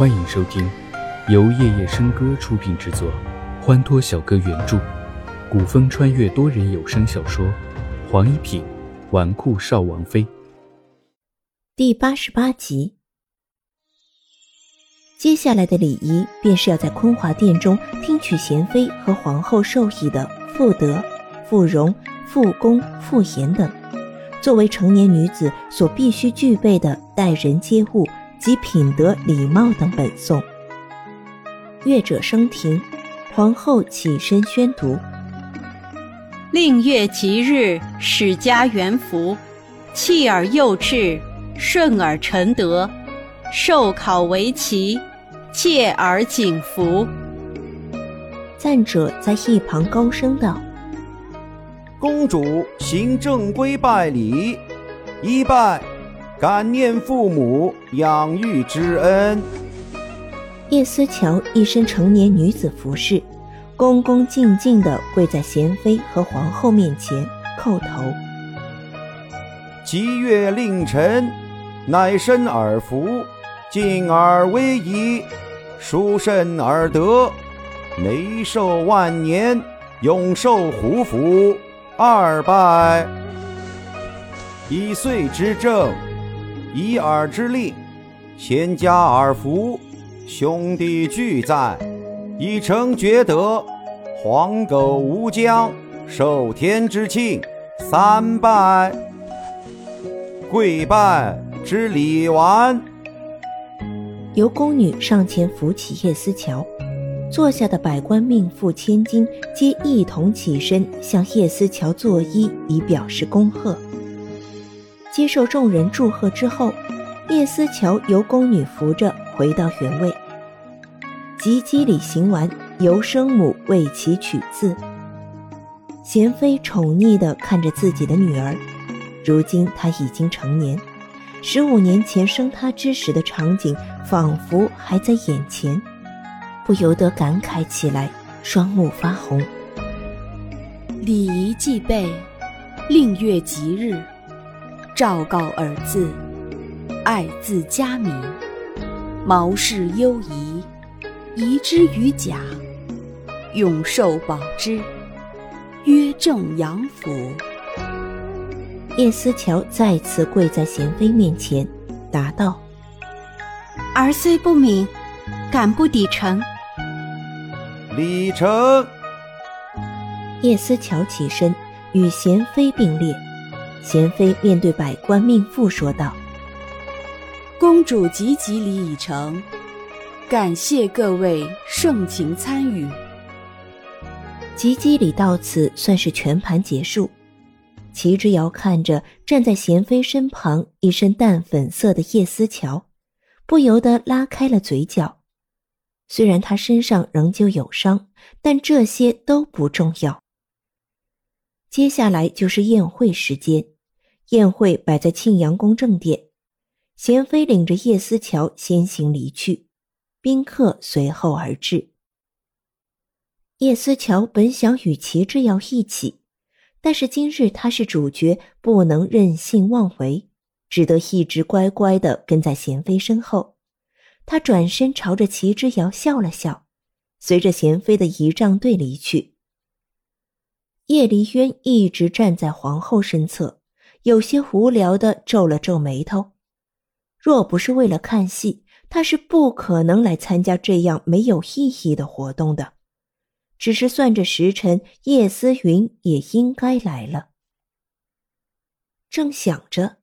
欢迎收听由夜夜笙歌出品制作，欢脱小哥原著，古风穿越多人有声小说《黄一品纨绔少王妃》第八十八集。接下来的礼仪便是要在坤华殿中听取贤妃和皇后授意的妇德、妇容、妇恭、妇贤等，作为成年女子所必须具备的待人接物。及品德礼貌等本颂。乐者升庭，皇后起身宣读：令月吉日，使家元福，弃而幼稚，顺而成德，受考为奇，戒而景福。赞者在一旁高声道：“公主行正规拜礼，一拜。”感念父母养育之恩。叶思乔一身成年女子服饰，恭恭敬敬地跪在贤妃和皇后面前叩头。吉月令臣，乃身而服，敬而威仪，殊甚而得，眉寿万年，永寿胡福。二拜。以岁之正。以耳之令，千家耳福，兄弟俱在，已成绝德。黄狗无疆，受天之庆，三拜。跪拜之礼完。由宫女上前扶起叶思乔，坐下的百官命妇千金皆一同起身向叶思乔作揖，以表示恭贺。接受众人祝贺之后，叶思乔由宫女扶着回到原位。及笄礼行完，由生母为其取字。贤妃宠溺地看着自己的女儿，如今她已经成年，十五年前生她之时的场景仿佛还在眼前，不由得感慨起来，双目发红。礼仪既备，令月吉日。昭告尔字，爱字佳名，毛氏优仪，仪之于甲，永寿保之，曰正阳府。叶思乔再次跪在贤妃面前，答道：“儿虽不敏，敢不抵承？”礼成。叶思乔起身，与贤妃并列。贤妃面对百官命妇说道：“公主及笄礼已成，感谢各位盛情参与。及笄礼到此算是全盘结束。”齐之遥看着站在贤妃身旁、一身淡粉色的叶思乔，不由得拉开了嘴角。虽然他身上仍旧有伤，但这些都不重要。接下来就是宴会时间，宴会摆在庆阳宫正殿，贤妃领着叶思乔先行离去，宾客随后而至。叶思乔本想与齐之遥一起，但是今日他是主角，不能任性妄为，只得一直乖乖的跟在贤妃身后。他转身朝着齐之遥笑了笑，随着贤妃的仪仗队离去。叶离渊一直站在皇后身侧，有些无聊的皱了皱眉头。若不是为了看戏，他是不可能来参加这样没有意义的活动的。只是算着时辰，叶思云也应该来了。正想着，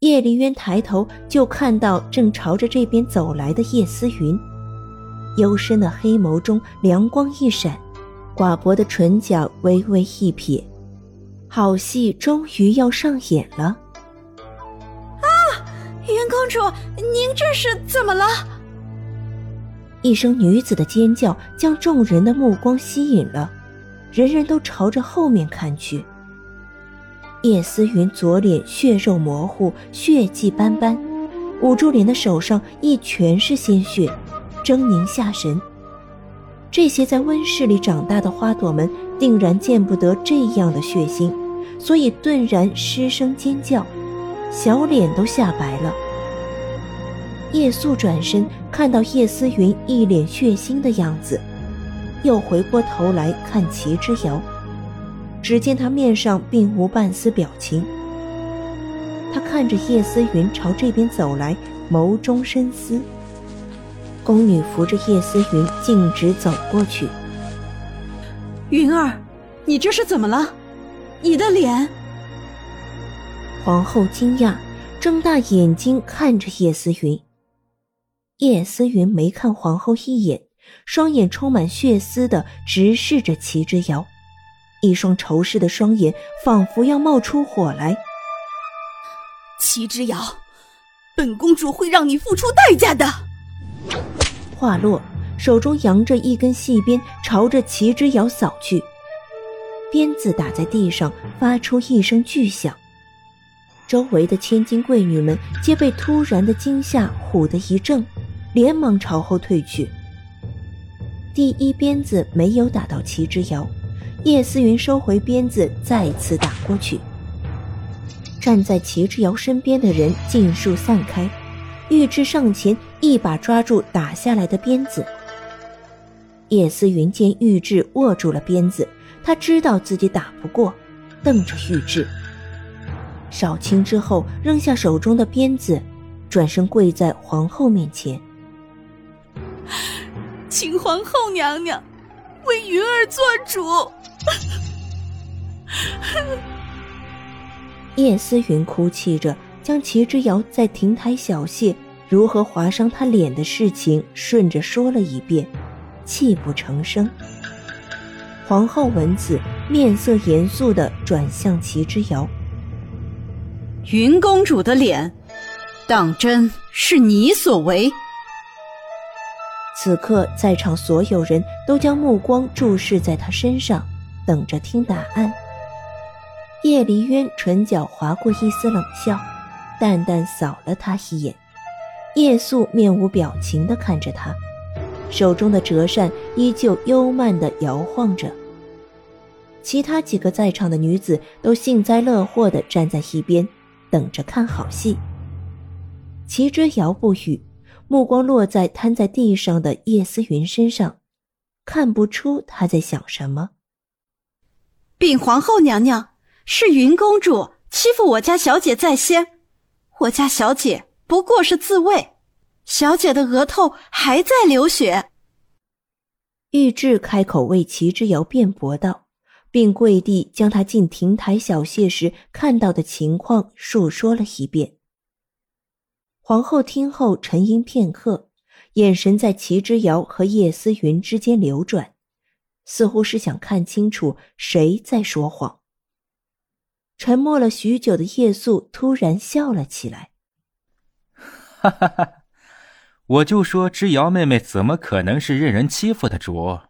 叶离渊抬头就看到正朝着这边走来的叶思云，幽深的黑眸中凉光一闪。寡薄的唇角微微一撇，好戏终于要上演了！啊，云公主，您这是怎么了？一声女子的尖叫将众人的目光吸引了，人人都朝着后面看去。叶思云左脸血肉模糊，血迹斑斑，捂住脸的手上一全是鲜血，狰狞吓人。这些在温室里长大的花朵们，定然见不得这样的血腥，所以顿然失声尖叫，小脸都吓白了。叶素转身看到叶思云一脸血腥的样子，又回过头来看齐之遥，只见他面上并无半丝表情。他看着叶思云朝这边走来，眸中深思。宫女扶着叶思云径直走过去。云儿，你这是怎么了？你的脸。皇后惊讶，睁大眼睛看着叶思云。叶思云没看皇后一眼，双眼充满血丝的直视着齐之遥，一双仇视的双眼仿佛要冒出火来。齐之遥，本公主会让你付出代价的。话落，手中扬着一根细鞭，朝着齐之遥扫去。鞭子打在地上，发出一声巨响。周围的千金贵女们皆被突然的惊吓唬得一怔。连忙朝后退去。第一鞭子没有打到齐之遥，叶思云收回鞭子，再次打过去。站在齐之遥身边的人尽数散开，玉质上前一把抓住打下来的鞭子。叶思云见玉质握住了鞭子，他知道自己打不过，瞪着玉质。少卿之后，扔下手中的鞭子，转身跪在皇后面前。请皇后娘娘为云儿做主。叶思云哭泣着，将齐之遥在亭台小谢如何划伤他脸的事情顺着说了一遍，泣不成声。皇后闻此，面色严肃的转向齐之遥：“云公主的脸，当真是你所为？”此刻，在场所有人都将目光注视在他身上，等着听答案。叶离渊唇角划过一丝冷笑，淡淡扫了他一眼。叶素面无表情地看着他，手中的折扇依旧悠慢地摇晃着。其他几个在场的女子都幸灾乐祸地站在一边，等着看好戏。齐之遥不语。目光落在瘫在地上的叶思云身上，看不出他在想什么。禀皇后娘娘，是云公主欺负我家小姐在先，我家小姐不过是自卫，小姐的额头还在流血。玉质开口为齐之遥辩驳道，并跪地将他进亭台小谢时看到的情况述说了一遍。皇后听后沉吟片刻，眼神在齐之遥和叶思云之间流转，似乎是想看清楚谁在说谎。沉默了许久的叶素突然笑了起来：“哈哈哈，我就说之瑶妹妹怎么可能是任人欺负的主？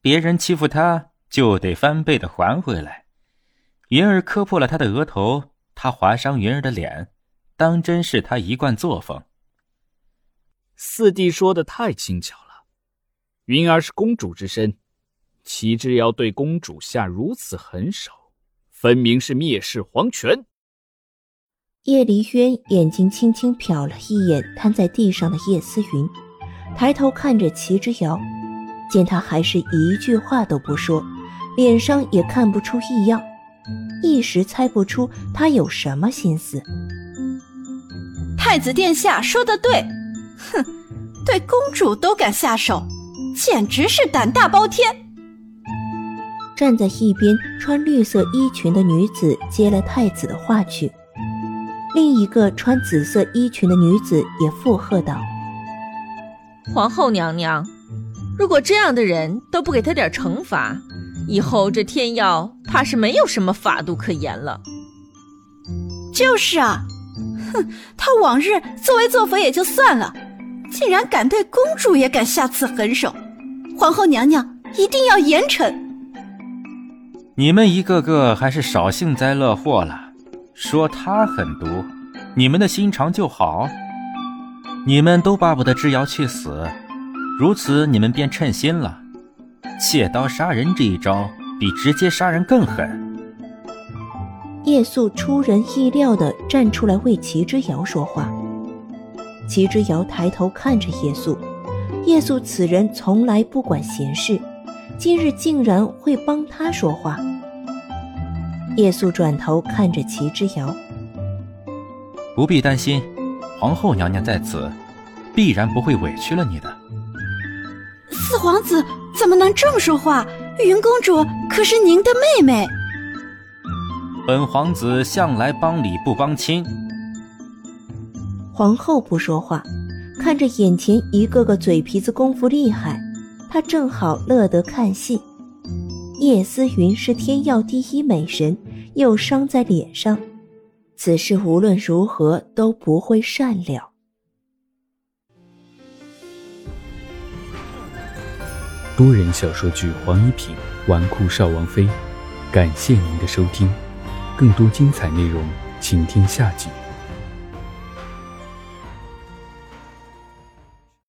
别人欺负她就得翻倍的还回来。云儿磕破了她的额头，她划伤云儿的脸。”当真是他一贯作风。四弟说的太轻巧了，云儿是公主之身，齐之遥对公主下如此狠手，分明是蔑视皇权。叶离渊眼睛轻轻瞟了一眼瘫在地上的叶思云，抬头看着齐之遥，见他还是一句话都不说，脸上也看不出异样，一时猜不出他有什么心思。太子殿下说的对，哼，对公主都敢下手，简直是胆大包天。站在一边穿绿色衣裙的女子接了太子的话去，另一个穿紫色衣裙的女子也附和道：“皇后娘娘，如果这样的人都不给他点惩罚，以后这天耀怕是没有什么法度可言了。”就是啊。哼，他往日作威作福也就算了，竟然敢对公主也敢下此狠手，皇后娘娘一定要严惩。你们一个个还是少幸灾乐祸了，说他狠毒，你们的心肠就好。你们都巴不得智瑶去死，如此你们便称心了。借刀杀人这一招比直接杀人更狠。夜宿出人意料地站出来为齐之遥说话，齐之遥抬头看着夜宿，夜宿此人从来不管闲事，今日竟然会帮他说话。叶素转头看着齐之遥，不必担心，皇后娘娘在此，必然不会委屈了你的。四皇子怎么能这么说话？云公主可是您的妹妹。本皇子向来帮理不帮亲。皇后不说话，看着眼前一个个嘴皮子功夫厉害，她正好乐得看戏。叶思云是天耀第一美神，又伤在脸上，此事无论如何都不会善了。多人小说剧《黄一品纨绔少王妃》，感谢您的收听。更多精彩内容，请听下集。